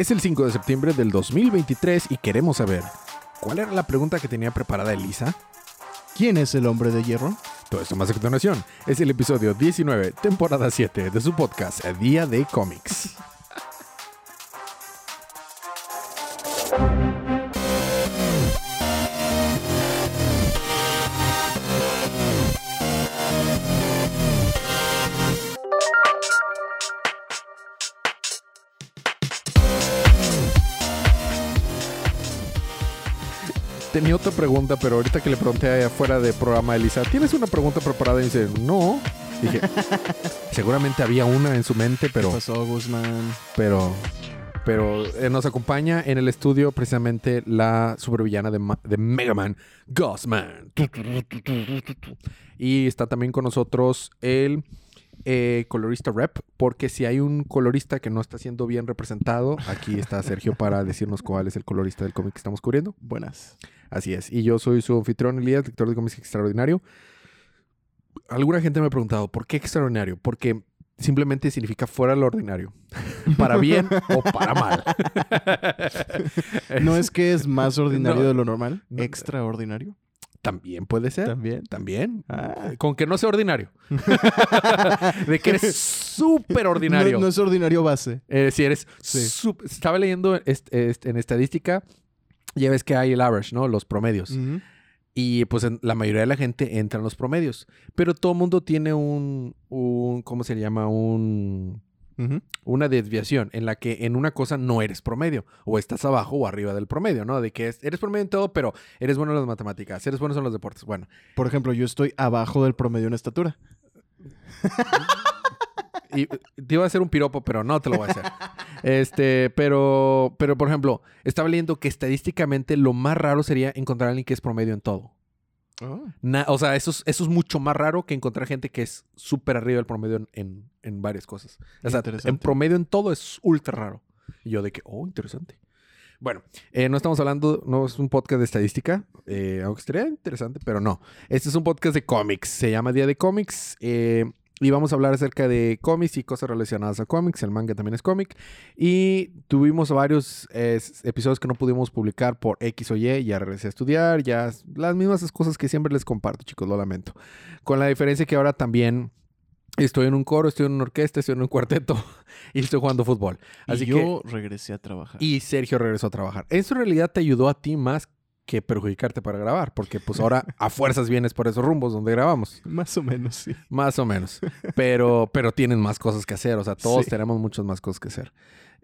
Es el 5 de septiembre del 2023 y queremos saber, ¿cuál era la pregunta que tenía preparada Elisa? ¿Quién es el hombre de hierro? Todo esto más a continuación. Es el episodio 19, temporada 7 de su podcast Día de Cómics. Tenía otra pregunta, pero ahorita que le pregunté allá afuera de programa a Elisa, ¿tienes una pregunta preparada? Y dice, no. Dije, seguramente había una en su mente, pero... ¿Qué pasó, Guzmán? Pero, pero eh, nos acompaña en el estudio precisamente la supervillana de, Ma- de Mega Man, Gosman. Y está también con nosotros el eh, colorista rep, porque si hay un colorista que no está siendo bien representado, aquí está Sergio para decirnos cuál es el colorista del cómic que estamos cubriendo. Buenas. Así es. Y yo soy su anfitrión Elías, lector de cómics extraordinario. Alguna gente me ha preguntado, ¿por qué extraordinario? Porque simplemente significa fuera de lo ordinario. Para bien o para mal. ¿No es que es más ordinario No. de lo normal? No. ¿Extraordinario? También puede ser. También. También. Ah. Con que no sea ordinario. de que eres súper ordinario. No, no es ordinario base. Eh, si eres Sí. Estaba leyendo est- est- en estadística, ya ves que hay el average, ¿no? Los promedios. Y pues en- la mayoría de la gente entra en los promedios. Pero todo mundo tiene un, un ¿cómo se llama? Un, Una desviación en la que en una cosa no eres promedio. O estás abajo o arriba del promedio, ¿no? De que es- eres promedio en todo, pero eres bueno en las matemáticas, eres bueno en los deportes. Bueno, Por ejemplo, yo estoy abajo del promedio en estatura. y te iba a hacer un piropo, pero no te lo voy a hacer. Este, pero, pero por ejemplo, estaba leyendo que estadísticamente lo más raro sería encontrar a alguien que es promedio en todo. Na- o sea, eso es, eso es mucho más raro que encontrar gente que es súper arriba del promedio en, en- en varias cosas. O sea, en promedio en todo es ultra raro. Y yo de que, oh, interesante. Bueno, eh, no estamos hablando, no es un podcast de estadística, eh, aunque estaría interesante, pero no. Este es un podcast de cómics, se llama Día de Cómics. eh, y vamos a hablar acerca de cómics y cosas relacionadas a cómics. El manga también es cómic. Y tuvimos varios eh, episodios que no pudimos publicar por X o Y. Ya regresé a estudiar. Ya las mismas cosas que siempre les comparto, chicos. Lo lamento. Con la diferencia que ahora también estoy en un coro, estoy en una orquesta, estoy en un cuarteto y estoy jugando fútbol. Así y que. yo regresé a trabajar. Y Sergio regresó a trabajar. Eso en realidad te ayudó a ti más que perjudicarte para grabar. Porque pues ahora a fuerzas vienes por esos rumbos donde grabamos. Más o menos, sí. Más o menos. Pero, pero tienen más cosas que hacer. O sea, todos Sí. tenemos muchas más cosas que hacer.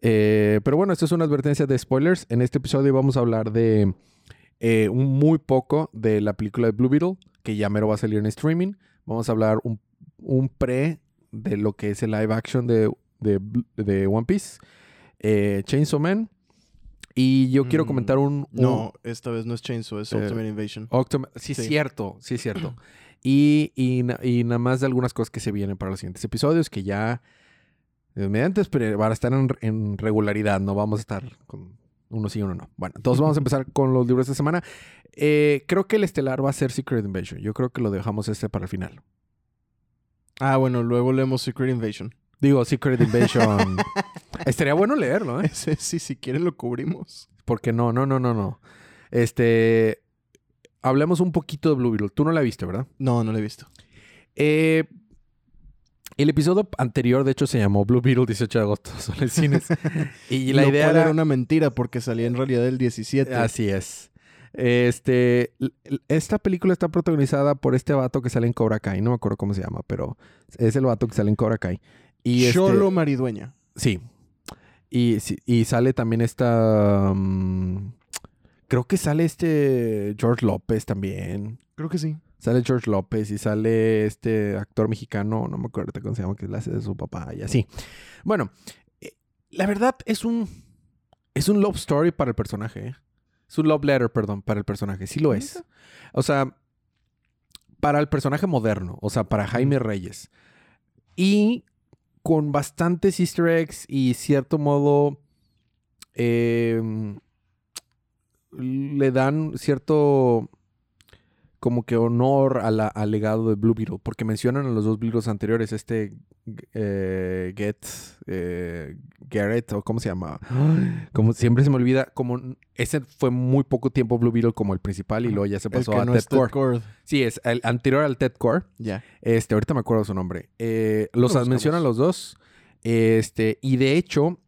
Eh, pero bueno, esto es una advertencia de spoilers. En este episodio vamos a hablar de eh, un muy poco de la película de Blue Beetle, que ya mero va a salir en streaming. Vamos a hablar un, un pre de lo que es el live action de, de One Piece. Eh, Chainsaw Man. Y yo quiero Mm, comentar un... un- No, esta vez no es Chainsaw, es Eh, Ultimate Invasion. Sí, Sí. cierto, sí, cierto. Y, y, na- y nada más de algunas cosas que se vienen para los siguientes episodios que ya mediante pero van a estar en, en regularidad, no vamos a estar con uno sí y uno no. Bueno, entonces vamos a empezar con los libros de esta semana. Eh, creo que el estelar va a ser Secret Invasion. Yo creo que lo dejamos este para el final. Ah, bueno, luego leemos Secret Invasion. Digo, Secret Invasion. Estaría bueno leerlo, ¿eh? Ese sí, si quieren lo cubrimos. Porque no, no, no, no, no. Este. Hablemos un poquito de Blue Beetle. Tú no la viste, ¿verdad? No, no lo he visto. Eh, el episodio anterior, de hecho, se llamó Blue Beetle 18 de agosto solo en cines. y la Lo idea cual era... era una mentira porque salía en realidad el 17. Así es. Este, esta película está protagonizada por este vato que sale en Cobra Kai. No me acuerdo cómo se llama, pero es el vato que sale en Cobra Kai. Y este- Cholo Maridueña. Sí. Y, y sale también esta... mm, creo que sale este George López también. Creo que sí. Sale George López y sale este actor mexicano, no me acuerdo cómo se llama, que le hace de su papá y así. Bueno, eh, la verdad es un es un love story para el personaje. ¿eh? Es un love letter, perdón, para el personaje. Sí lo es. O sea, para el personaje moderno, o sea, para Jaime Reyes. Y con bastantes easter eggs y cierto modo eh, le dan cierto como que honor a la- al legado de Blue Beetle, porque mencionan a los dos Beatles anteriores, este eh, Get, eh, Garrett, o cómo se llama, como siempre se me olvida, como ese fue muy poco tiempo Blue Beetle como el principal y luego ya se pasó a no Ted Core. Cord. Sí, es el anterior al Ted Core. Ya. Este, ahorita me acuerdo su nombre. Eh, los mencionan los dos. Este, y de hecho,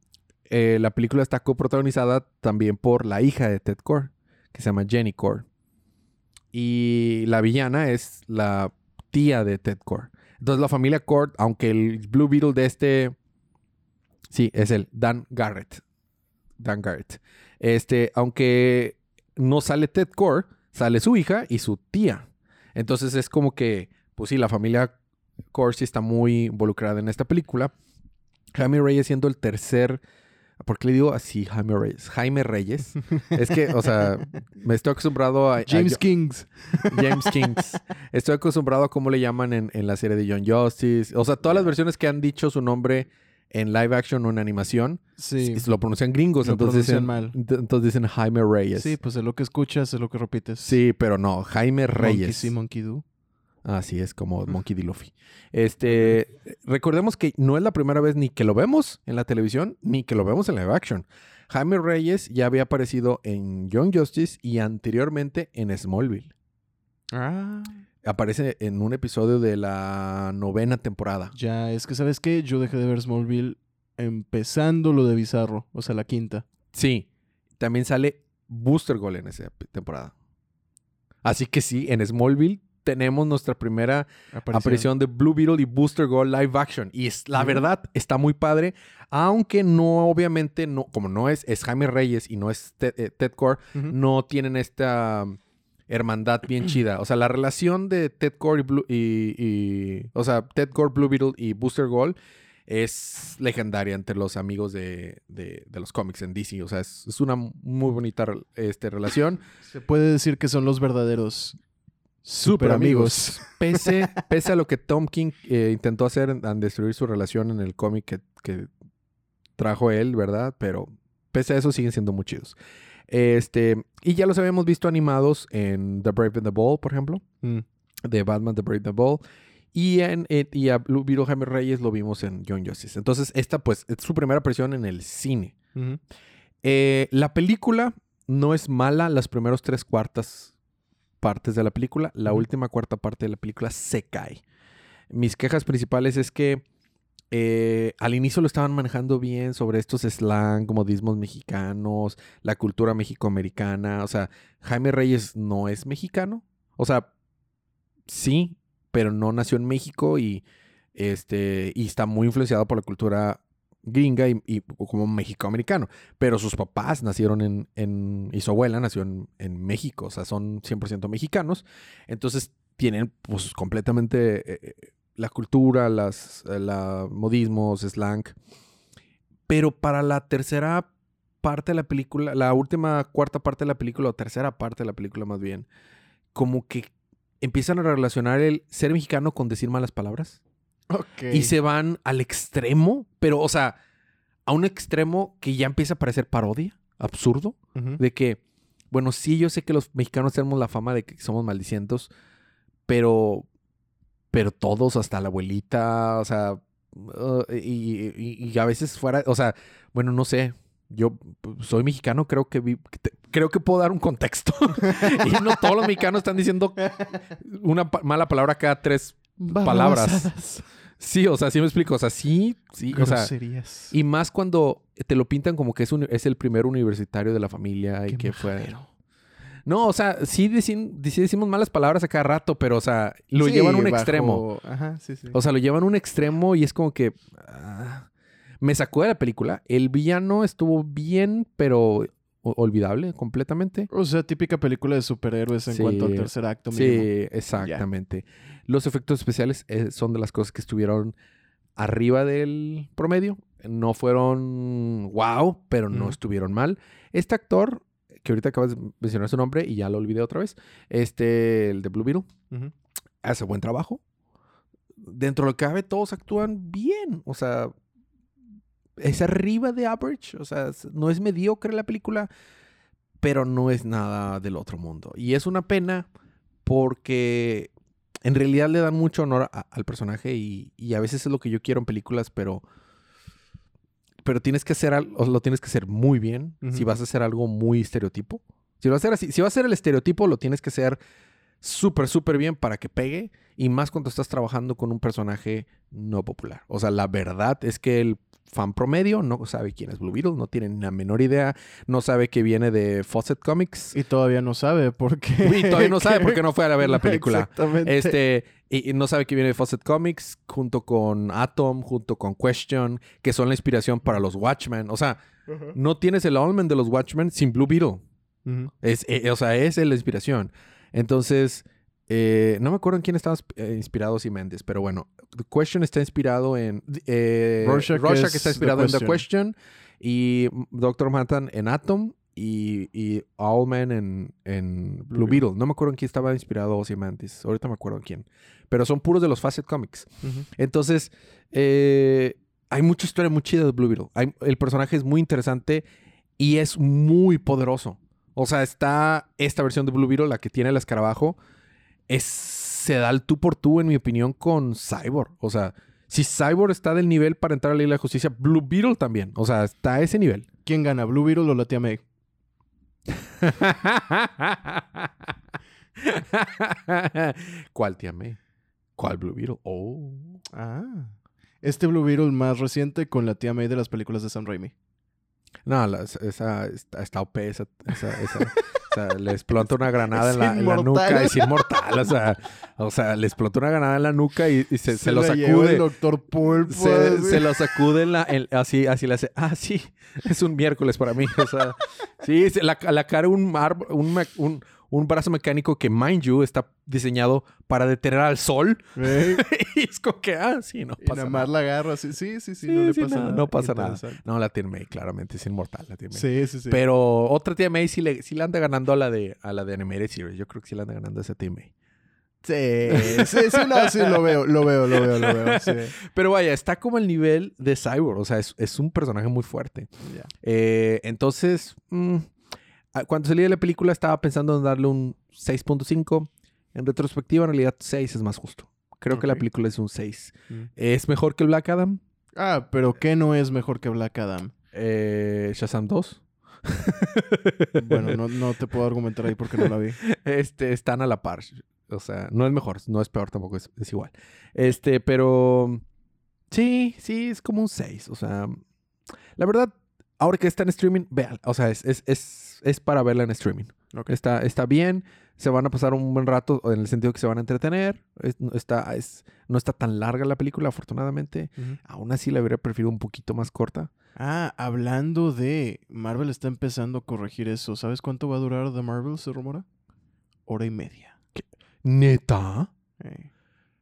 eh, la película está coprotagonizada también por la hija de Ted Core, que se llama Jenny Core. Y la villana es la tía de Ted Core. Entonces la familia Core, aunque el Blue Beetle de este... Sí, es el Dan Garrett. Dan Garrett. Este, aunque no sale Ted Core, sale su hija y su tía. Entonces es como que, pues sí, la familia Core sí está muy involucrada en esta película. Jaime Reyes siendo el tercer... ¿Por qué le digo así Jaime Reyes? Jaime Reyes. es que, o sea, me estoy acostumbrado a... a- James Kings. James Kings. Estoy acostumbrado a cómo le llaman en, en la serie de John Justice. O sea, todas las versiones que han dicho su nombre en live action o en animación Sí. lo pronuncian gringos. Lo entonces, pronuncian dicen, mal. ent- entonces dicen Jaime Reyes. Sí, pues es lo que escuchas, es lo que repites. Sí, pero no, Jaime Monkey Reyes. sí, Monkey do. Así es, como Monkey D. Luffy. Este, recordemos que no es la primera vez ni que lo vemos en la televisión, ni que lo vemos en live action. Jaime Reyes ya había aparecido en Young Justice y anteriormente en Smallville. Ah. Aparece en un episodio de la novena temporada. Ya, es que, ¿sabes qué? Yo dejé de ver Smallville empezando lo de Bizarro, o sea, la quinta. Sí, también sale Booster Gold en esa temporada. Así que sí, en Smallville tenemos nuestra primera aparición de Blue Beetle y Booster Gold live action. Y es, la verdad está muy padre, aunque no, obviamente, no, como no es, es Jaime Reyes y no es Ted, eh, Ted Core, no tienen esta um, hermandad bien chida. O sea, la relación de Ted Core y, Blue, y, y- o sea, Ted Core, Blue Beetle y Booster Gold es legendaria entre los amigos de, de- de los cómics en DC. O sea, es, es una muy bonita este, relación. Se puede decir que son los verdaderos Super amigos. Pese, pese a lo que Tom King eh, intentó hacer en, en destruir su relación en el cómic que, que trajo él, ¿verdad? Pero pese a eso siguen siendo muy chidos. Este, y ya los habíamos visto animados en The Brave and the Bold, por ejemplo, Mm. de Batman The Brave and the Bold. Y, en, eh, y a Beetle Jaime Reyes lo vimos en Young Justice. Entonces, esta pues es su primera aparición en el cine. Eh, la película no es mala las primeras tres cuartas partes de la película. La última cuarta parte de la película se cae. Mis quejas principales es que eh, al inicio lo estaban manejando bien sobre estos slang, modismos mexicanos, la cultura mexicoamericana. O sea, Jaime Reyes no es mexicano. O sea, sí, pero no nació en México y, este, y está muy influenciado por la cultura gringa y, y como mexicoamericano. Pero sus papás nacieron en, y su abuela nació en, en México, o sea, son 100% mexicanos. Entonces tienen pues completamente eh, eh, la cultura, las la modismos, slang. Pero para la tercera parte de la película, la última cuarta parte de la película, o tercera parte de la película más bien, como que empiezan a relacionar el ser mexicano con decir malas palabras. Y se van al extremo, pero, o sea, a un extremo que ya empieza a parecer parodia, absurdo, de que, bueno, sí, yo sé que los mexicanos tenemos la fama de que somos maldicientos, pero, pero todos, hasta la abuelita, o sea, uh, y, y- y a veces fuera, o sea, bueno, no sé. Yo soy mexicano, creo que vi- que te- creo que puedo dar un contexto. y no todos los mexicanos están diciendo una pa- mala palabra cada tres palabras. Sí, o sea, sí me explico. O sea, sí, sí. O sea, y más cuando te lo pintan como que es, un- es el primer universitario de la familia y Qué que fue. No, o sea, sí, decimos malas palabras a cada rato, pero, o sea, lo Sí, llevan a un bajo- extremo. Ajá, sí, sí. O sea, lo llevan a un extremo y es como que. ah, me sacó de la película. El villano estuvo bien, pero olvidable completamente. O sea, típica película de superhéroes en Sí. cuanto al tercer acto mínimo. Sí, exactamente. Los efectos especiales eh, son de las cosas que estuvieron arriba del promedio. No fueron wow, pero no estuvieron mal. Este actor, que ahorita acabas de mencionar su nombre y ya lo olvidé otra vez, este, el de Blue Beetle, hace buen trabajo. Dentro de lo que cabe, todos actúan bien. O sea, es arriba de average. O sea, no es mediocre la película, pero no es nada del otro mundo. Y es una pena porque en realidad le dan mucho honor a- al personaje y, y a veces es lo que yo quiero en películas, pero pero tienes que hacer al- o lo tienes que hacer muy bien si vas a hacer algo muy estereotipo. Si vas a hacer así, si vas a hacer el estereotipo, lo tienes que hacer súper, súper bien para que pegue. Y más cuando estás trabajando con un personaje no popular. O sea, la verdad es que el fan promedio no sabe quién es Blue Beetle, no tiene la menor idea, no sabe que viene de Fawcett Comics. Y todavía no sabe por qué. Y todavía no sabe porque no fue a ver la película. Exactamente. Este, y, y no sabe que viene de Fawcett Comics, junto con Atom, junto con Question, que son la inspiración para los Watchmen. O sea, no tienes el element de los Watchmen sin Blue Beetle. Es, eh, o sea, esa es la inspiración. Entonces, eh, no me acuerdo en quién estaba eh, inspirado si Mendes, pero bueno, The Question está inspirado en. Eh, Rorschach Rorschach es está The inspirado en The Question. Y Doctor Manhattan en Atom y, y Owlman en, en Blue, Blue Beetle. No me acuerdo en quién estaba inspirado Ozymandias. Ahorita me acuerdo en quién. Pero son puros de los Facet Comics. Entonces, eh, hay mucha historia muy chida de Blue Beetle. Hay- el personaje es muy interesante y es muy poderoso. O sea, está esta versión de Blue Beetle, la que tiene el escarabajo, es, se da el tú por tú, en mi opinión, con Cyborg. O sea, si Cyborg está del nivel para entrar a la Liga de la Justicia, Blue Beetle también. O sea, está a ese nivel. ¿Quién gana, Blue Beetle o la tía May? ¿Cuál tía May? ¿Cuál Blue Beetle? Oh. Ah. Este Blue Beetle más reciente con la tía May de las películas de Sam Raimi. No, la- esa está, OP, esa, esa- esa- o sea, le explota una granada en la, en la inmortal. nuca, es inmortal, o sea, o sea, le explota una granada en la nuca y, y se, se lo sacude. el doctor Pulpo. Se, se lo sacude en la, en- así, así le hace, ah, sí, es un miércoles para mí, o sea, sí, se la, la cara un, mar- un, un, un brazo mecánico que, mind you, está diseñado para detener al sol, y es como que, ah, sí, no y pasa nada nada. más la agarra. Sí, sí, sí, Sí, no le sí, pasa no, nada. no pasa nada. No, la tiene May, claramente, es inmortal la tiene May. Sí, sí, sí. Pero otra tía May sí le, sí le anda ganando a la de a la de Animated Series. Yo creo que sí le anda ganando a esa tía May. Sí, sí, sí, no, sí, lo veo, lo veo, lo veo, lo veo. Sí. Pero vaya, está como el nivel de Cyborg. O sea, es, es un personaje muy fuerte. Ya. Eh, entonces, mm, cuando salí de la película estaba pensando en darle un 6.5. En retrospectiva, en realidad 6 es más justo. Creo que la película es un 6. Mm. ¿Es mejor que Black Adam? Ah, pero ¿qué no es mejor que Black Adam? Eh, Shazam 2. Bueno, no, no te puedo argumentar ahí porque no la vi. Este, están a la par. O sea, no es mejor, no es peor tampoco, es, es igual. Este, pero sí, sí, es como un 6. O sea, la verdad, ahora que está en streaming, vean. O sea, es, es, es, es para verla en streaming. Ok. Está, está bien, se van a pasar un buen rato en el sentido que se van a entretener. Es- está, es, no está tan larga la película, afortunadamente. Aún así la habría preferido un poquito más corta. Ah, hablando de Marvel está empezando a corregir eso. ¿Sabes cuánto va a durar The Marvel, se rumora? Hora y media. ¿Neta? Eh,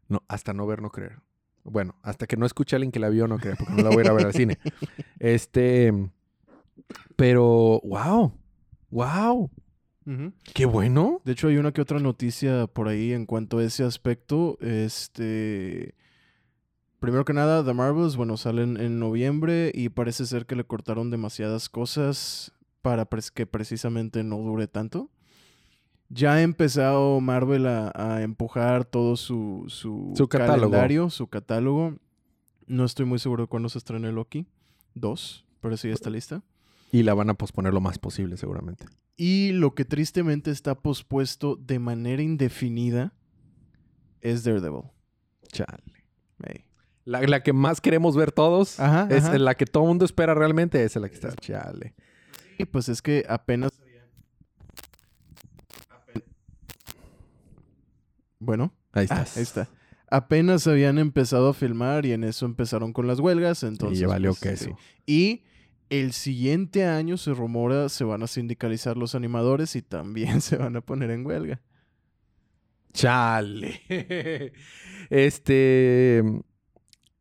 No, hasta no ver, no creer. Bueno, hasta que no escuche a alguien que la vio, no creer, porque no la voy a ir a ver al cine. Este. Pero, wow. Wow. Qué bueno. De hecho, hay una que otra noticia por ahí en cuanto a ese aspecto. Este. Primero que nada, The Marvels, bueno, salen en noviembre y parece ser que le cortaron demasiadas cosas para que precisamente no dure tanto. Ya ha empezado Marvel a, a empujar todo su, su, Su catálogo. calendario, su catálogo. No estoy muy seguro de cuándo se estrena Loki. Dos, pero sí está lista. Y la van a posponer lo más posible, seguramente. Y lo que tristemente está pospuesto de manera indefinida es Daredevil. Chale. La, la que más queremos ver todos. Ajá, es ajá. la que todo el mundo espera realmente. Es la que está. Chale. Y pues es que apenas... Bueno, Ahí ah, estás. ahí está. Apenas habían empezado a filmar y en eso empezaron con las huelgas, entonces... y valió pues, queso. sí. Y el siguiente año se rumora se van a sindicalizar los animadores y también se van a poner en huelga. Chale. este.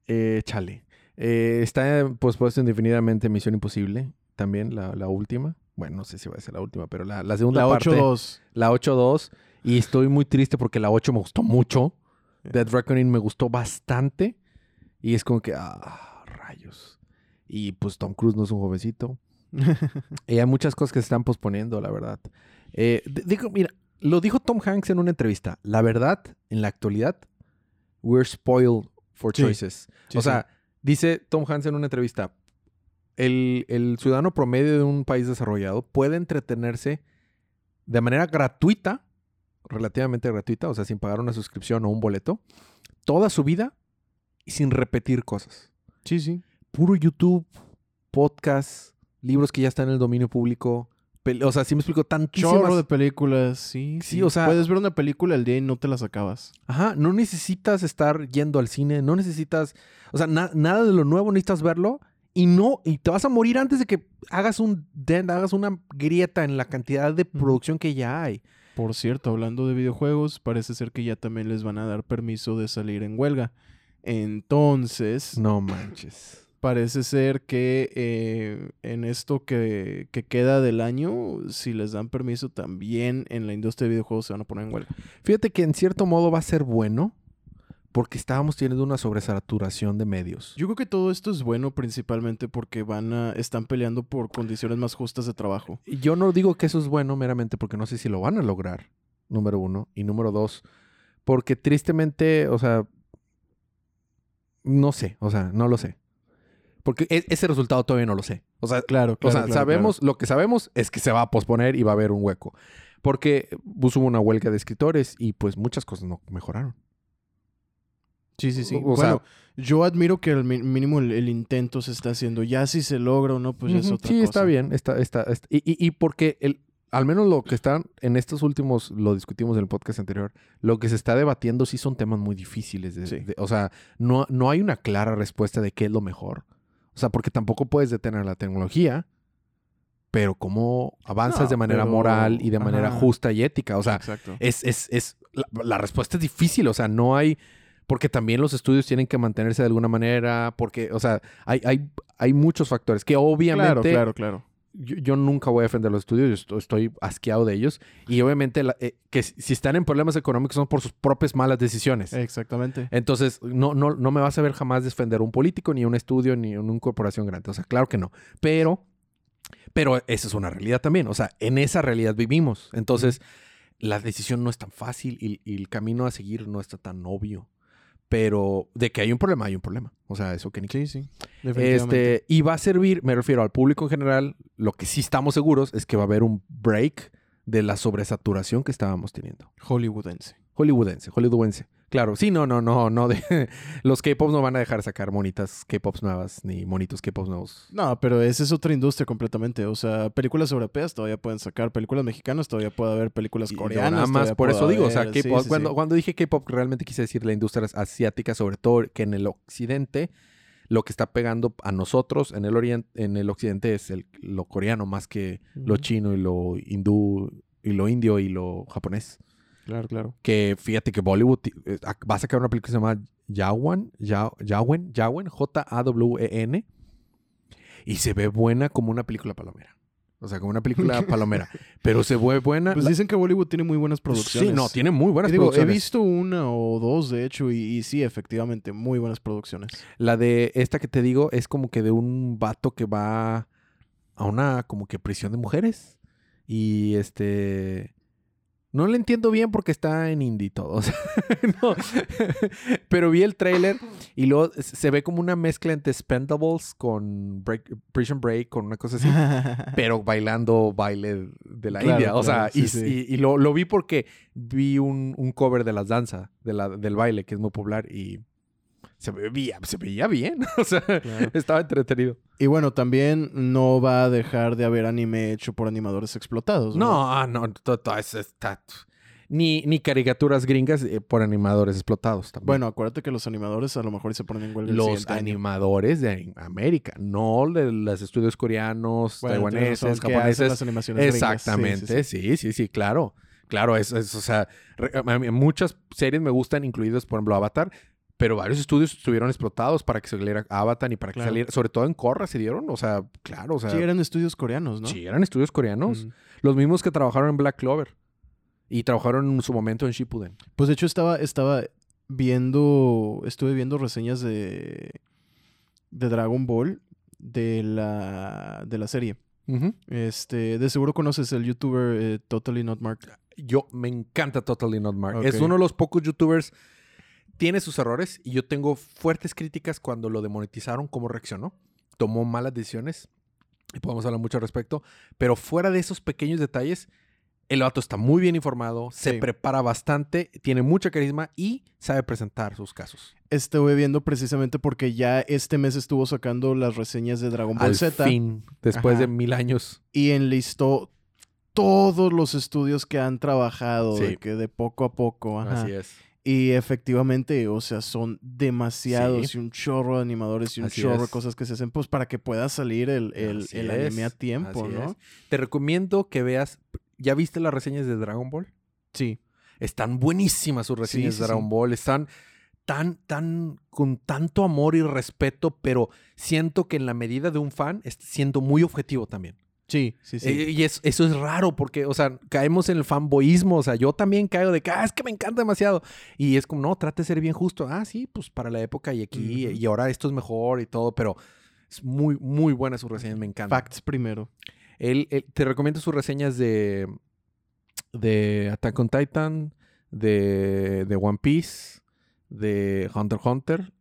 eh, chale. Eh, está pospuesto indefinidamente Misión Imposible. También la, la última. Bueno, no sé si va a ser la última, pero la, la segunda La parte. 8-2. La 8-2. Y estoy muy triste porque la 8 me gustó mucho. Dead Reckoning me gustó bastante. Y es como que, ah. Y pues Tom Cruise no es un jovencito. Y hay muchas cosas que se están posponiendo, la verdad. Eh, digo, mira, lo dijo Tom Hanks en una entrevista. La verdad, en la actualidad, we're spoiled for choices. Sí, o sea, dice Tom Hanks en una entrevista, el, el ciudadano promedio de un país desarrollado puede entretenerse de manera gratuita, relativamente gratuita, o sea, sin pagar una suscripción o un boleto, toda su vida y sin repetir cosas. sí, sí. Puro YouTube, podcast, libros que ya están en el dominio público. O sea, si me explico, tantísimas... Chorro de películas, sí. Sí, o sea- Puedes ver una película el día y no te las acabas. Ajá, no necesitas estar yendo al cine, no necesitas, o sea, na- nada de lo nuevo necesitas verlo y no, y te vas a morir antes de que hagas un dent, hagas una grieta en la cantidad de producción que ya hay. Por cierto, hablando de videojuegos, parece ser que ya también les van a dar permiso de salir en huelga. Entonces, No manches. Parece ser que eh, en esto que, que queda del año, si les dan permiso, también en la industria de videojuegos se van a poner en huelga. Fíjate que en cierto modo va a ser bueno porque estábamos teniendo una sobresaturación de medios. Yo creo que todo esto es bueno principalmente porque van a, están peleando por condiciones más justas de trabajo. Yo no digo que eso es bueno meramente porque no sé si lo van a lograr, número uno. Y número dos, porque tristemente, o sea, no sé, o sea, no lo sé. Porque e- ese resultado todavía no lo sé. O sea, Claro, o claro. sea claro, sabemos, lo que sabemos es que se va a posponer y va a haber un hueco. Porque pues, hubo una huelga de escritores y pues muchas cosas no mejoraron. Sí, sí, sí. O- o sea- bueno, yo admiro que al mínimo el, el intento se está haciendo. Ya si se logra o no, pues ya es Ujú, otra sí, cosa. está bien. Está, está, está- y, y- y porque el, al menos lo que están en estos últimos, lo discutimos en el podcast anterior, lo que se está debatiendo sí son temas muy difíciles. de- Sí. de- o sea, no, no hay una clara respuesta de qué es lo mejor. O sea, porque tampoco puedes detener la tecnología, pero cómo avanzas No, de manera pero- moral y de manera justa y ética. O sea, Exacto. es, es, es la, la respuesta es difícil, o sea, no hay, porque también los estudios tienen que mantenerse de alguna manera, porque, o sea, hay, hay, hay muchos factores que obviamente Claro, claro, claro. Yo, yo nunca voy a defender los estudios, yo estoy, estoy asqueado de ellos, y obviamente la- eh, que si están en problemas económicos son por sus propias malas decisiones. Exactamente. Entonces, no, no, no me vas a ver jamás defender un político, ni un estudio, ni una corporación grande. O sea, claro que no. Pero, pero esa es una realidad también. O sea, en esa realidad vivimos. Entonces, la decisión no es tan fácil y, y el camino a seguir no está tan obvio. Pero de que hay un problema, hay un problema. O sea, eso que ni Sí, sí. Definitivamente. este, y va a servir, me refiero al público en general, lo que sí estamos seguros es que va a haber un break de la sobresaturación que estábamos teniendo. Hollywoodense. Hollywoodense, hollywoodense. Claro, sí, no, no, no, no. De, los K-Pops no van a dejar sacar monitas K-Pops nuevas ni monitos K-Pops nuevos. No, pero esa es otra industria completamente. O sea, películas europeas todavía pueden sacar, películas mexicanas todavía puede haber, películas coreanas. doramas, todavía por eso digo, o sea, Sí, sí, cuando, sí. cuando dije K-pop realmente quise decir la industria asiática, sobre todo que en el occidente lo que está pegando a nosotros en el oriente, en el occidente es el, lo coreano más que lo chino y lo hindú y lo indio y lo japonés. Claro, claro. Que fíjate que Bollywood eh, va a sacar una película que se llama Yawan, Ya- Yawen, Yawen, J-A-W-E-N. Y se ve buena como una película palomera. O sea, como una película palomera. Pero se ve buena. Pues dicen que Bollywood tiene muy buenas producciones. Sí, no, tiene muy buenas digo, he producciones. visto una o dos, de hecho, y, y sí, efectivamente, muy buenas producciones. La de esta que te digo es como que de un vato que va a una como que prisión de mujeres. Y este. No le entiendo bien porque está en indie todo. o sea, no. Pero vi el tráiler y luego se ve como una mezcla entre Spendables con Break- Prison Break, con una cosa así. pero bailando baile de la Claro, India. O sea, sí, y, sí. y- y lo, lo vi porque vi un, un cover de las danzas, de la, del baile, que es muy popular, y se veía, se veía bien. o sea, Claro. estaba entretenido. Y bueno, también no va a dejar de haber anime hecho por animadores explotados. ¿no? No, ah, no, está- ni, ni caricaturas gringas eh, por animadores explotados también. Bueno, acuérdate que los animadores a lo mejor se ponen en huelga el los siguiente año. animadores de América, no de los estudios coreanos, Bueno, taiwaneses, japoneses. las animaciones gringas. Sí, Exactamente, sí, sí. sí, sí, claro. Claro, es, es, o sea, re- muchas series me gustan, incluidas, por ejemplo, Avatar, pero varios estudios estuvieron explotados para que saliera Avatar y para que Claro. saliera, sobre todo en Korra se dieron, o sea, claro, o sea, Sí, eran estudios coreanos, ¿no? sí, eran estudios coreanos, Mm. los mismos que trabajaron en Black Clover y trabajaron en su momento en Shippuden. Pues de hecho estaba, estaba viendo, estuve viendo reseñas de, de Dragon Ball de la, de la serie. Este, de seguro conoces el youtuber eh, Totally Not Mark. Yo me encanta Totally Not Mark. Es uno de los pocos youtubers. Tiene sus errores y yo tengo fuertes críticas cuando lo demonetizaron, cómo reaccionó. Tomó malas decisiones y podemos hablar mucho al respecto. Pero fuera de esos pequeños detalles, el vato está muy bien informado, se prepara bastante, tiene mucha carisma y sabe presentar sus casos. Estuve viendo precisamente porque ya este mes estuvo sacando las reseñas de Dragon Ball Al Z fin, después Ajá. de mil años. y enlistó todos los estudios que han trabajado, Sí. de que de poco a poco. ajá. Así es. Y efectivamente, o sea, son demasiados Sí. y un chorro de animadores y un Así chorro de cosas que se hacen, pues para que pueda salir el, el, anime a tiempo, así ¿no? es. Te recomiendo que veas. ¿Ya viste las reseñas de Dragon Ball? Sí. Están buenísimas sus reseñas sí, de Dragon. Ball. Están tan, tan, con tanto amor y respeto, pero siento que en la medida de un fan, está siendo muy objetivo también. Sí, sí, sí. Eh, y es- eso es raro porque, o sea, caemos en el fanboyismo. O sea, yo también caigo de que, ah, es que me encanta demasiado. Y es como, no, trate de ser bien justo. Ah, sí, pues para la época y aquí, y ahora esto es mejor y todo, pero es muy, muy buena sus reseñas, me encanta. Facts primero. Él, él- te recomiendo sus reseñas de, de Attack on Titan, de, de One Piece, de Hunter x Hunter.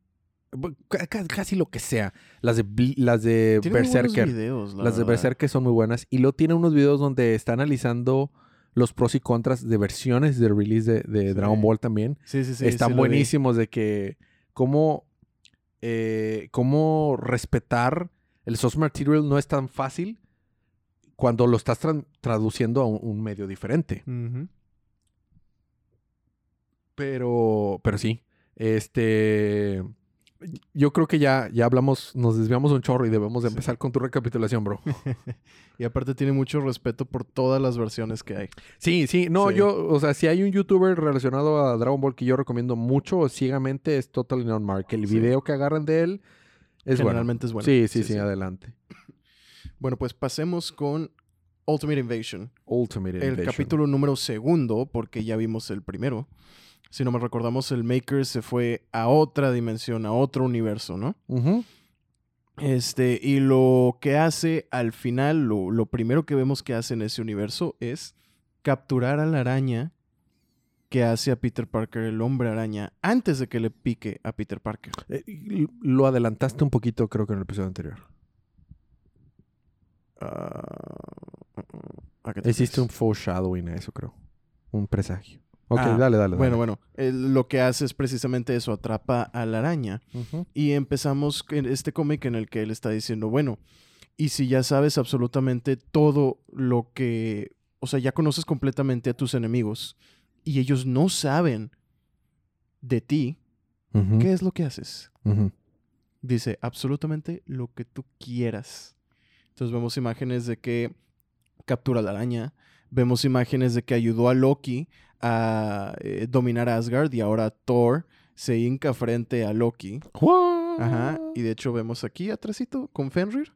Casi lo que sea. Las de, las de Tiene Berserker. videos, la Las de. Berserker son muy buenas. Y luego tiene unos videos donde está analizando los pros y contras de versiones de release de, de Sí. Dragon Ball también. Sí, sí, sí. Están sí buenísimos de que cómo, eh, cómo respetar el source material no es tan fácil cuando lo estás traduciendo a un, un medio diferente. Pero, pero sí, este, yo creo que ya, ya hablamos, nos desviamos un chorro y debemos de Sí. empezar con tu recapitulación, bro. Y aparte tiene mucho respeto por todas las versiones que hay. Sí, sí, no, Sí. yo, o sea, si hay un youtuber relacionado a Dragon Ball que yo recomiendo mucho ciegamente es Totally Non Mark. El Sí. video que agarran de él es bueno. Generalmente es bueno. Sí, sí, sí, adelante. Bueno, pues pasemos con Ultimate Invasion. Ultimate El Invasion. capítulo número segundo, porque ya vimos el primero. Si no me recordamos, el Maker se fue a otra dimensión, a otro universo, ¿no? Este, y lo que hace al final, lo, lo primero que vemos que hace en ese universo es capturar a la araña que hace a Peter Parker, el hombre araña, antes de que le pique a Peter Parker. Eh, lo adelantaste un poquito, creo que en el episodio anterior. Ah, ¿a qué te Hiciste un foreshadowing a eso, creo. Un presagio. Ok, Ah, dale, dale. Bueno, dale. bueno, lo que hace es precisamente eso, atrapa a la araña. Y empezamos en este cómic en el que él está diciendo, bueno, y si ya sabes absolutamente todo lo que, o sea, ya conoces completamente a tus enemigos y ellos no saben de ti. ¿qué es lo que haces? Dice, absolutamente lo que tú quieras. Entonces vemos imágenes de que captura la araña, vemos imágenes de que ayudó a Loki a eh, dominar Asgard y ahora Thor se hinca frente a Loki. Ajá, y de hecho vemos aquí atrásito con Fenrir.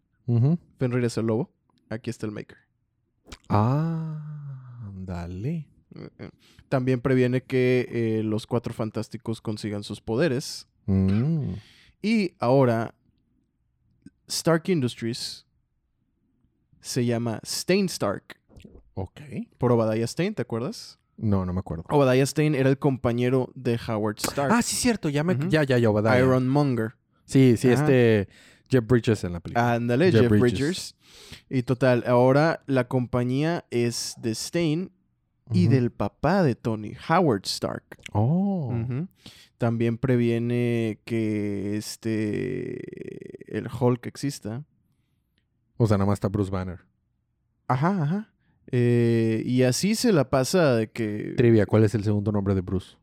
Fenrir es el lobo. Aquí está el Maker. Ah, dale. También previene que eh, los cuatro fantásticos consigan sus poderes. Mm. Y ahora, Stark Industries se llama Stain Stark. Ok. Por Obadiah Stane, ¿te acuerdas? No, no me acuerdo. Obadiah Stane era el compañero de Howard Stark. Ah, sí, cierto. Ya, me, Ujú. ya, ya, ya, Obadiah. Ironmonger. Sí, sí, Ajá. este Jeff Bridges en la película. Ándale, Jeff Jeff, Bridges. Y total, ahora la compañía es de Stain y del papá de Tony, Howard Stark. Oh. También previene que este el Hulk exista. O sea, nada más está Bruce Banner. Ajá, ajá. Eh, y así se la pasa de que Trivia, ¿cuál es el segundo nombre de Bruce?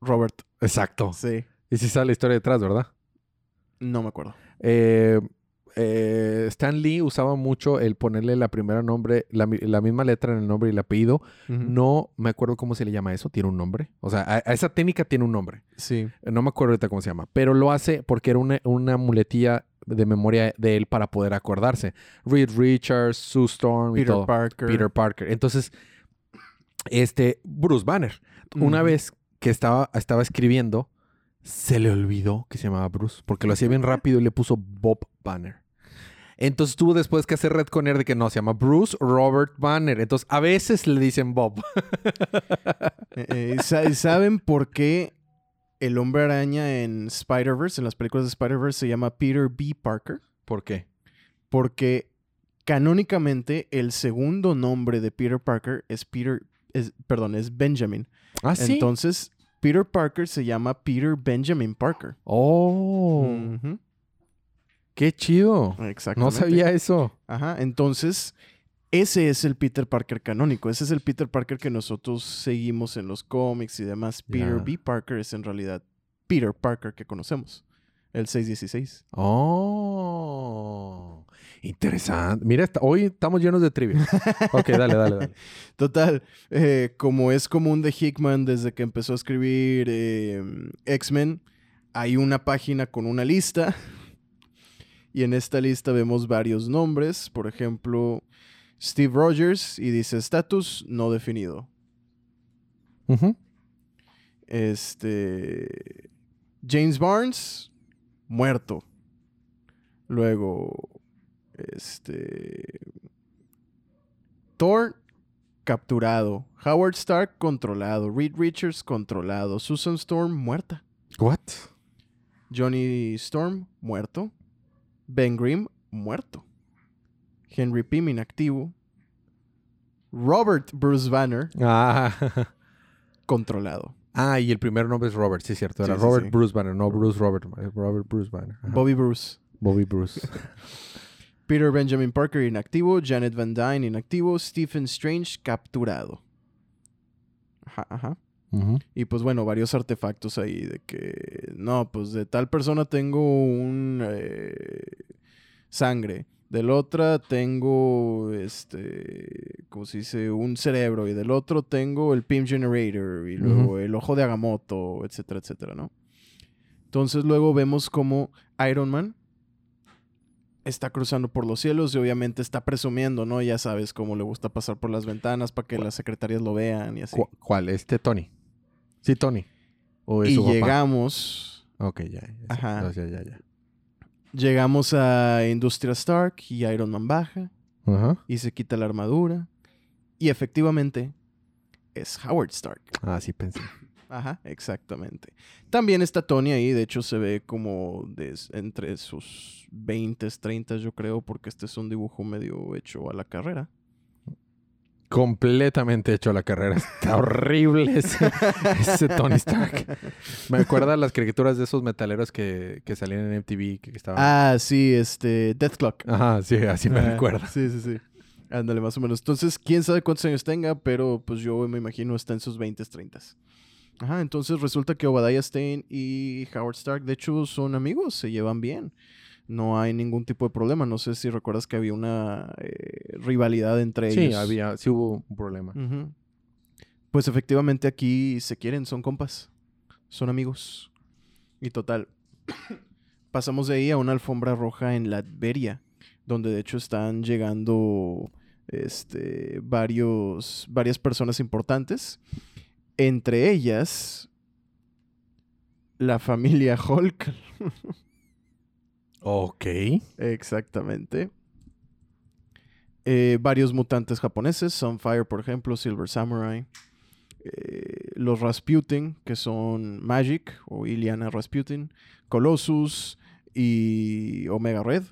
Robert. Exacto. Sí. Y si sale la historia detrás, ¿verdad? No me acuerdo. Eh, eh, Stan Lee usaba mucho el ponerle la primera nombre, la, mi- la misma letra en el nombre y el apellido. No me acuerdo cómo se le llama eso. Tiene un nombre. O sea, a, a esa técnica tiene un nombre. Sí. No me acuerdo ahorita cómo se llama. Pero lo hace porque era una, una muletilla de memoria de él para poder acordarse. Reed Richards, Sue Storm y Peter todo. Parker. Peter Parker. Entonces, este, Bruce Banner. Una vez que estaba, estaba escribiendo, se le olvidó que se llamaba Bruce, porque lo hacía bien rápido y le puso Bob Banner. Entonces tuvo después que hacer retconner de que no, se llama Bruce Robert Banner. Entonces a veces le dicen Bob. Eh, eh, ¿Saben por qué el hombre araña en Spider-Verse, en las películas de Spider-Verse, se llama Peter B. Parker? ¿Por qué? Porque canónicamente el segundo nombre de Peter Parker es Peter, es, perdón, es Benjamin. Ah, sí. Entonces, Peter Parker se llama Peter Benjamin Parker. oh, Ujú, qué chido. Exactamente. No sabía eso. Ajá, entonces ese es el Peter Parker canónico, ese es el Peter Parker que nosotros seguimos en los cómics y demás. Peter. B. Parker es en realidad Peter Parker que conocemos, el 616. Oh, interesante. Mira, hoy estamos llenos de trivia. ok, dale, dale, dale. Total, eh, como es común de Hickman desde que empezó a escribir eh, X-Men, hay una página con una lista. Y en esta lista vemos varios nombres. Por ejemplo, Steve Rogers y dice estatus no definido. Este. James Barnes, muerto. Luego. Este. Thor, capturado. Howard Stark, controlado. Reed Richards, controlado. Susan Storm, muerta. What? Johnny Storm, muerto. Ben Grimm, muerto. Henry Pym, inactivo. Robert Bruce Banner, Ah. controlado. ah, y el primer nombre es Robert, sí, cierto. Era Sí, sí, Robert sí. Bruce Banner, no Bruce Robert. eh, Robert Bruce Banner. Ajá. Bobby Bruce. Bobby Bruce. Peter Benjamin Parker inactivo, Janet Van Dyne inactivo, Stephen Strange capturado. Ajá, ajá. Y pues bueno, varios artefactos ahí de que, no, pues de tal persona tengo un eh, sangre, del otra tengo, este, ¿cómo se dice? Un cerebro y del otro tengo el PIM Generator y luego el ojo de Agamotto, etcétera, etcétera, ¿no? Entonces luego vemos como Iron Man está cruzando por los cielos y obviamente está presumiendo, ¿no? Ya sabes cómo le gusta pasar por las ventanas para que las secretarias lo vean y así. ¿Cu- ¿Cuál? Este Tony. Sí, Tony. ¿O es Y su papá? llegamos, Ok, ya. ya, Ajá. Ya, ya, ya. llegamos a Industria Stark y Iron Man baja Ajá. y se quita la armadura y efectivamente es Howard Stark. Ah, sí pensé. Ajá, exactamente. También está Tony ahí, de hecho se ve como des- entre sus 20, 30 yo creo, porque este es un dibujo medio hecho a la carrera. Completamente hecho la carrera. Está horrible ese, ese Tony Stark. Me acuerda las caricaturas de esos metaleros que, que salían en MTV que, que estaban. Ah, sí, este, Death Clock. Ajá, sí, así me Ah, recuerda. Sí, sí, sí. Ándale, más o menos. Entonces, quién sabe cuántos años tenga, pero pues yo me imagino está en sus 20, 30. Ajá, entonces resulta que Obadiah Stane y Howard Stark, de hecho, son amigos, se llevan bien. No hay ningún tipo de problema. No sé si recuerdas que había una eh, rivalidad entre Sí, ellos. había, sí hubo un problema. Pues efectivamente aquí se quieren, son compas, son amigos. Y total, pasamos de ahí a una alfombra roja en Latveria, donde de hecho están llegando este, varios, varias personas importantes. Entre ellas, la familia Hulk. Ok. Exactamente. Eh, varios mutantes japoneses, Sunfire, por ejemplo, Silver Samurai. Eh, los Rasputin, que son Magic o Iliana Rasputin. Colossus y Omega Red.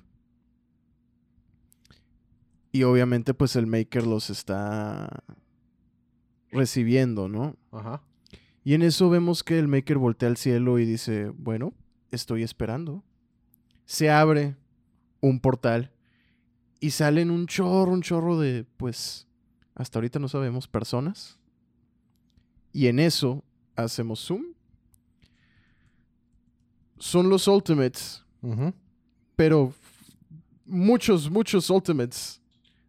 Y obviamente, pues el Maker los está recibiendo, ¿no? Ajá. Y en eso vemos que el Maker voltea al cielo y dice, bueno, estoy esperando. Se abre un portal y salen un chorro, un chorro de, pues, hasta ahorita no sabemos, personas. Y en eso hacemos zoom. Son los Ultimates, pero muchos, muchos Ultimates.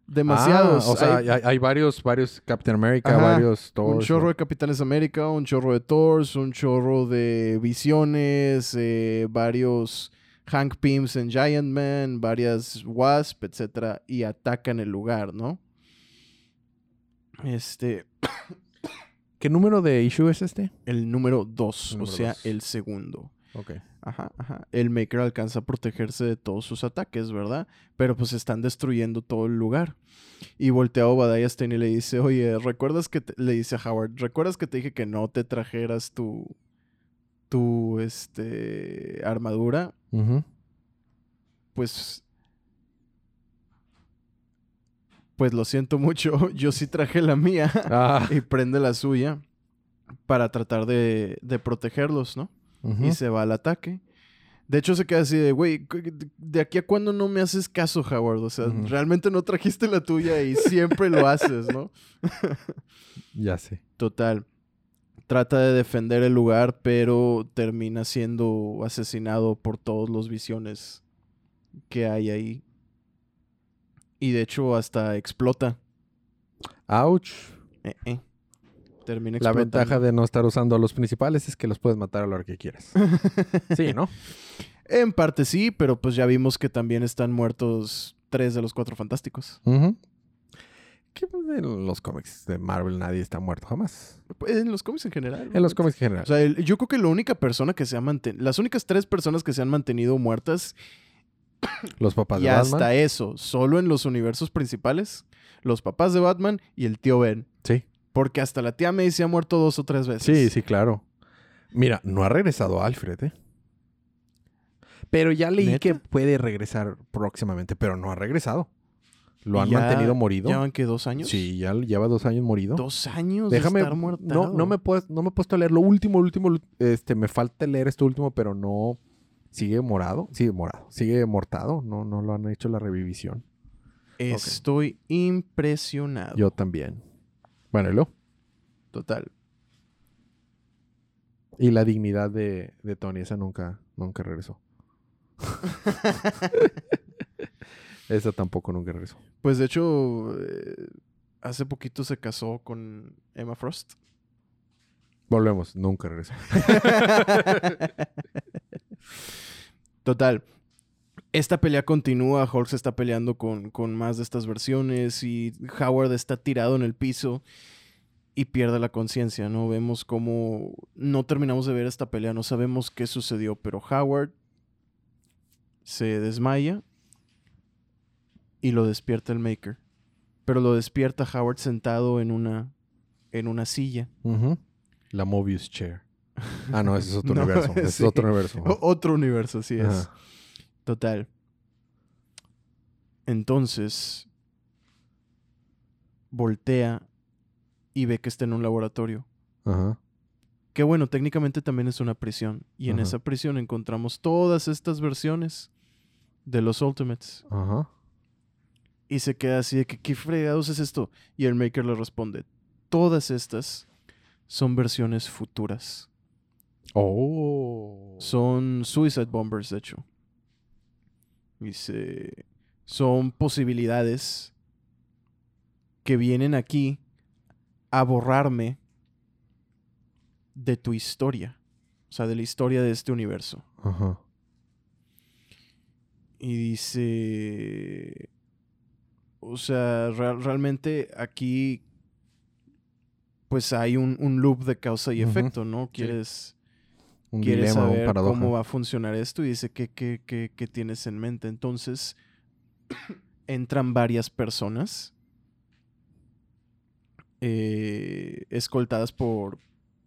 Demasiados. Ah, o sea, Hay- hay, hay varios, varios Captain America, Ajá, varios Un Thor. chorro de Capitanes América, un chorro de Thors, un chorro de Visiones, eh, varios Hank Pyms en Giant Man, varias Wasp, etcétera, y atacan el lugar, ¿no? Este, ¿Qué número de issue es este? el número 2, El o sea, dos. el segundo. Ok. Ajá, ajá. El Maker alcanza a protegerse de todos sus ataques, ¿verdad? Pero pues están destruyendo todo el lugar. Y voltea a Obadiah Stane y le dice, oye, ¿recuerdas que te-" le dice a Howard, ¿recuerdas que te dije que no te trajeras tu, tu, este, armadura? Pues, pues lo siento mucho, yo sí traje la mía. Ah. y prende la suya para tratar de, de protegerlos, ¿no? Y se va al ataque. De hecho, se queda así de, güey, de- ¿de aquí a cuándo no me haces caso, Howard? O sea, realmente no trajiste la tuya y siempre lo haces, ¿no? Ya sé. Total. Trata de defender el lugar, pero termina siendo asesinado por todos los visiones que hay ahí. Y de hecho, hasta explota. Ouch. Eh, eh. Termina La ventaja de no estar usando a los principales es que los puedes matar a hora que quieras. Sí, ¿no? En parte sí, pero pues ya vimos que también están muertos tres de los cuatro fantásticos. Que en los cómics de Marvel nadie está muerto jamás. En los cómics en general. En los cómics en general. O sea, el- yo creo que la única persona que se ha mantenido. Las únicas tres personas que se han mantenido muertas. los papás y de Batman. hasta eso. Solo en los universos principales. Los papás de Batman y el tío Ben. Sí. Porque hasta la tía May se ha muerto dos o tres veces. Sí, sí, claro. Mira, no ha regresado Alfred, ¿eh? Pero ya leí ¿Neta? que puede regresar próximamente, pero no ha regresado. Lo ¿Y han ya- mantenido morido. ¿Ya van que dos años? Sí, ya lleva dos años morido. Dos años Déjame. de estar muerto. no, no me puedo, no me he puesto a leer lo último, lo último. Este, me falta leer esto último, pero no. Sigue morado. Sigue morado. Sigue mortado. No, no lo han hecho la revivisión. Estoy impresionado. Yo también. Bueno, y luego. Total. Y la dignidad de, de Tony, esa nunca, nunca regresó. esa tampoco nunca regresó. Pues de hecho, eh, hace poquito se casó con Emma Frost. Volvemos, nunca regresó. Total. Esta pelea continúa, Hulk se está peleando con, con más de estas versiones y Howard está tirado en el piso y pierde la conciencia, ¿no? Vemos cómo no terminamos de ver esta pelea, no sabemos qué sucedió, pero Howard se desmaya y lo despierta el Maker. Pero lo despierta Howard sentado en una, en una silla. La Mobius Chair. Ah, no, ese es otro No, universo. Ese sí. es otro universo. O- otro universo, así es. Total. Entonces, voltea y ve que está en un laboratorio. Ajá. Que bueno, técnicamente también es una prisión. Y en Ajá. esa prisión encontramos todas estas versiones de los Ultimates. Ajá. Y se queda así de que, ¿qué fregados es esto? Y el Maker le responde, todas estas son versiones futuras. Oh. Son Suicide Bombers, de hecho. Dice, son posibilidades que vienen aquí a borrarme de tu historia. O sea, de la historia de este universo. Ajá. Y dice, o sea, real- realmente aquí pues hay un, un loop de causa y efecto, ¿no? Quieres... Un quiere dilema, un saber cómo va a funcionar esto y dice ¿qué, qué, qué, qué tienes en mente. Entonces entran varias personas eh, escoltadas por,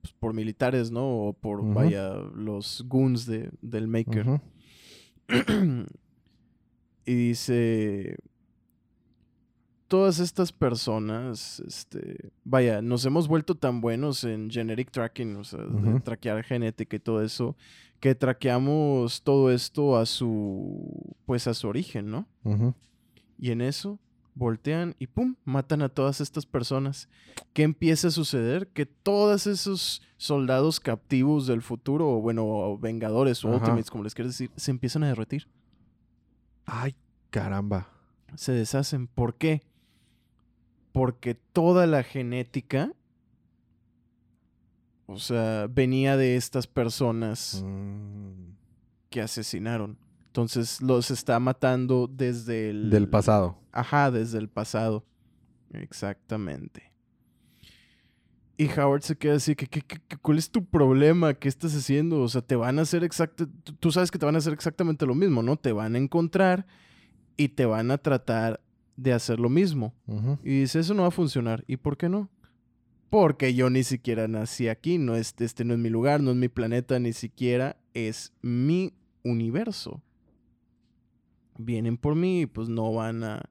pues, por militares, ¿no? O por, vaya, los goons de, del Maker. Y dice, todas estas personas, este, vaya, nos hemos vuelto tan buenos en generic tracking, o sea, de traquear genética y todo eso, que traqueamos todo esto a su, pues a su origen, ¿no? Y en eso voltean y pum, matan a todas estas personas. ¿Qué empieza a suceder? Que todos esos soldados captivos del futuro, o bueno, o vengadores o ultimates, como les quieres decir, se empiezan a derretir. Ay, caramba. se deshacen. ¿Por qué? Porque toda la genética, o sea, venía de estas personas Mm. que asesinaron. Entonces los está matando desde el... Del pasado. Ajá, desde el pasado. Exactamente. Y Howard se queda así, que- que- ¿cuál es tu problema? ¿Qué estás haciendo? O sea, te van a hacer exacto, tú- tú sabes que te van a hacer exactamente lo mismo, ¿no? Te van a encontrar y te van a tratar de hacer lo mismo. Y dice, eso no va a funcionar. ¿Y por qué no? Porque yo ni siquiera nací aquí, no es, este no es mi lugar, no es mi planeta, ni siquiera es mi universo. Vienen por mí y pues no van a,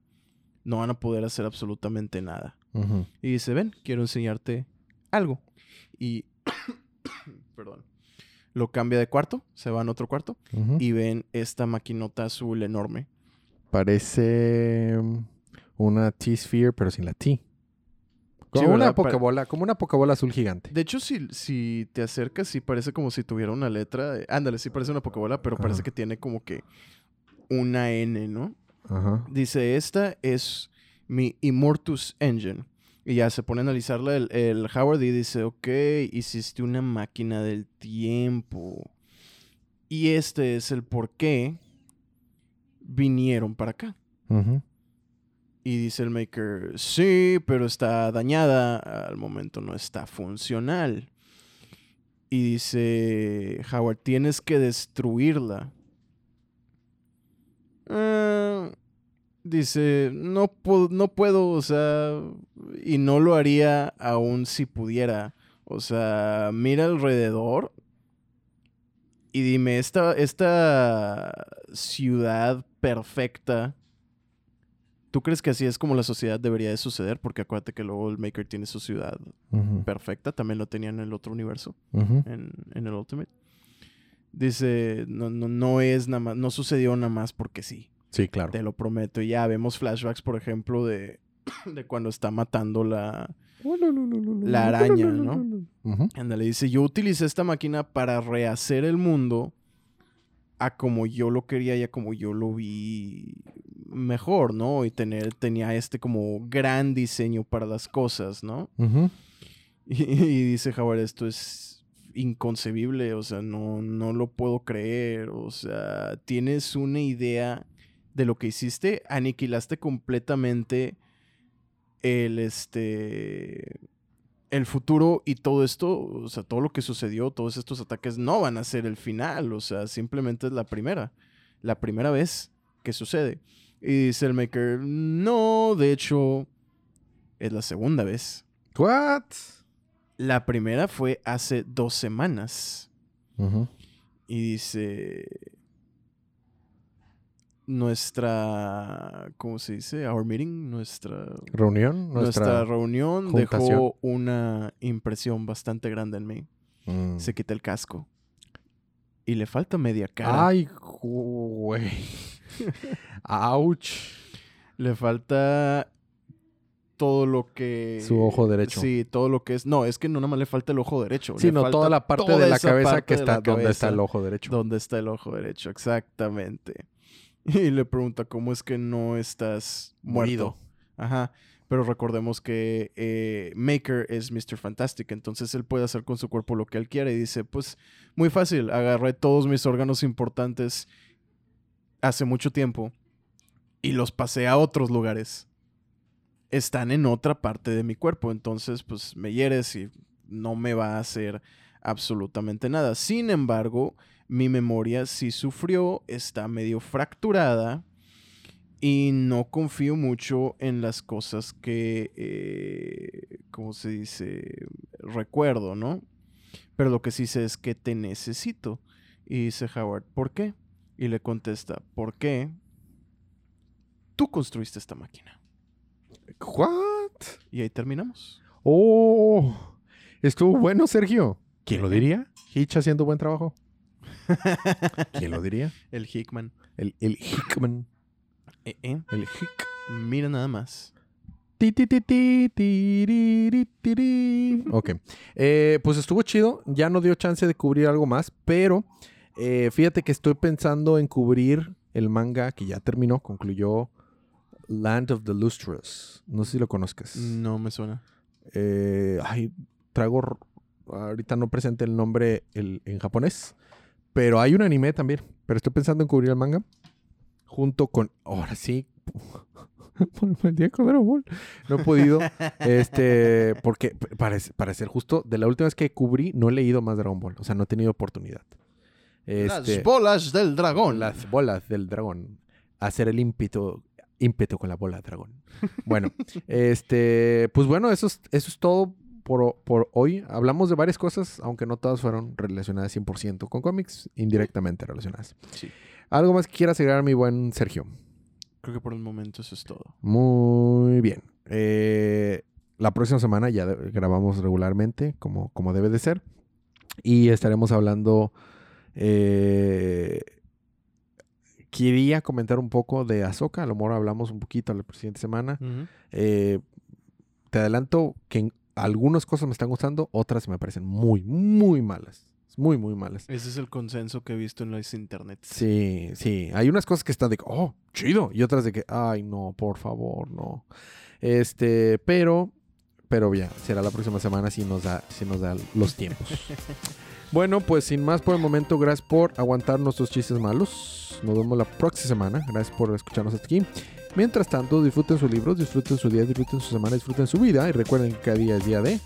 no van a poder hacer absolutamente nada. Y dice, ven, quiero enseñarte algo. Y, perdón, lo cambia de cuarto, se va a otro cuarto y ven esta maquinota azul enorme. Parece una T-Sphere, pero sin la T. Como Sí, una pokebola, como una pokebola azul gigante. De hecho, si, si te acercas, sí parece como si tuviera una letra. Ándale, sí parece una pokebola, pero parece Ajá. que tiene como que una N, ¿no? Ajá. Dice, esta es mi Immortus Engine. Y ya se pone a analizarla el, el Howard y dice, ok, hiciste una máquina del tiempo. Y este es el por qué vinieron para acá. Ujú. Y dice el maker, sí, pero está dañada, al momento no está funcional. Y dice Howard, tienes que destruirla. Ah, dice, no, no puedo, o sea, y no lo haría aún si pudiera. O sea, mira alrededor y dime, esta, esta ciudad perfecta, ¿tú crees que así es como la sociedad debería de suceder? Porque acuérdate que luego el Maker tiene su ciudad perfecta, también lo tenía en el otro universo, en, en el Ultimate. Dice, no, no, no es nada más, no sucedió nada más porque sí, Sí, claro. te lo prometo. Y ya vemos flashbacks, por ejemplo, de, de cuando está matando la, La araña, ¿no? Ándale, dice, yo utilicé esta máquina para rehacer el mundo a como yo lo quería y a como yo lo vi mejor, ¿no? Y tener, tenía este como gran diseño para las cosas, ¿no? Y dice Howard, esto es inconcebible, o sea, no, no lo puedo creer, o sea, tienes una idea de lo que hiciste, aniquilaste completamente el, este, el futuro y todo esto, o sea, todo lo que sucedió, todos estos ataques no van a ser el final, o sea, simplemente es la primera, la primera vez que sucede. Y dice el Maker, no, de hecho, es la segunda vez. What? La primera fue hace dos semanas. Y dice. Nuestra. ¿Cómo se dice? Our meeting. Nuestra. Reunión, Nuestra, nuestra. reunión juntación. dejó una impresión bastante grande en mí. Mm. Se quita el casco. Y le falta media cara. Ay, güey. Ouch. Le falta todo lo que. Su ojo derecho. Sí, todo lo que es. No, es que no nada más le falta el ojo derecho. Sino toda la parte toda de la cabeza que está donde está el ojo derecho. ¿Dónde está el ojo derecho? Exactamente. Y le pregunta, ¿cómo es que no estás muerto? Morido. Ajá. Pero recordemos que eh, Maker es Mr. Fantastic, entonces él puede hacer con su cuerpo lo que él quiera. Y dice, pues, muy fácil, agarré todos mis órganos importantes hace mucho tiempo y los pasé a otros lugares. Están en otra parte de mi cuerpo, entonces, pues, me hieres y no me va a hacer absolutamente nada. Sin embargo, mi memoria sí sufrió, está medio fracturada y no confío mucho en las cosas que, eh, ¿cómo se dice? Recuerdo, ¿no? Pero lo que sí sé es que te necesito. Y dice Howard, ¿por qué? Y le contesta, ¿por qué? Tú construiste esta máquina. What? Y ahí terminamos. Oh, estuvo bueno, Sergio. ¿Quién lo diría? Hitch haciendo buen trabajo. ¿Quién lo diría? El Hickman. El, el Hickman. Eh, eh. El Hick. Mira nada más. Ti, ti, ti. Ok. Eh, pues estuvo chido. Ya no dio chance de cubrir algo más, pero eh, fíjate que estoy pensando en cubrir el manga que ya terminó, concluyó Land of the Lustrous. No sé si lo conozcas. No me suena. Eh, ay, traigo ahorita no presente el nombre el- en japonés, pero hay un anime también. Pero estoy pensando en cubrir el manga junto con, ahora sí, por el con Dragon Ball. No he podido. este, porque para, para ser justo, de la última vez que cubrí, no he leído más Dragon Ball. O sea, no he tenido oportunidad. Este, Las bolas del dragón. las bolas del dragón. Hacer el ímpetu, ímpetu con la bola de dragón. Bueno, este, pues bueno, eso es, eso es todo por, por hoy. Hablamos de varias cosas, aunque no todas fueron relacionadas 100% con cómics, indirectamente relacionadas. Sí. ¿Algo más que quieras agregar, mi buen Sergio? Creo que por el momento eso es todo. Muy bien. Eh, la próxima semana ya grabamos regularmente, como, como debe de ser. Y estaremos hablando. eh, quería comentar un poco de Ahsoka. A lo mejor hablamos un poquito la siguiente semana. Eh, te adelanto que en- algunas cosas me están gustando, otras me parecen muy, muy malas. Muy, muy malas. Ese es el consenso que he visto en las internet. Sí, sí. Hay unas cosas que están de que, oh, chido. Y otras de que, ay, no, por favor, no. Este, pero, pero ya, será la próxima semana si nos da, si nos da los tiempos. bueno, pues sin más por el momento, gracias por aguantar nuestros chistes malos. Nos vemos la próxima semana. Gracias por escucharnos hasta aquí. Mientras tanto, disfruten sus libros, disfruten su día, disfruten su semana, disfruten su vida. Y recuerden que cada día es día de...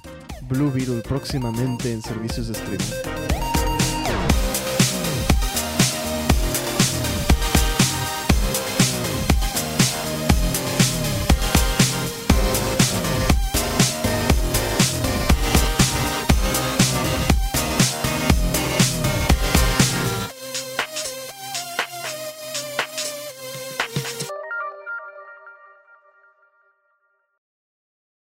Blue Beetle próximamente en servicios de streaming.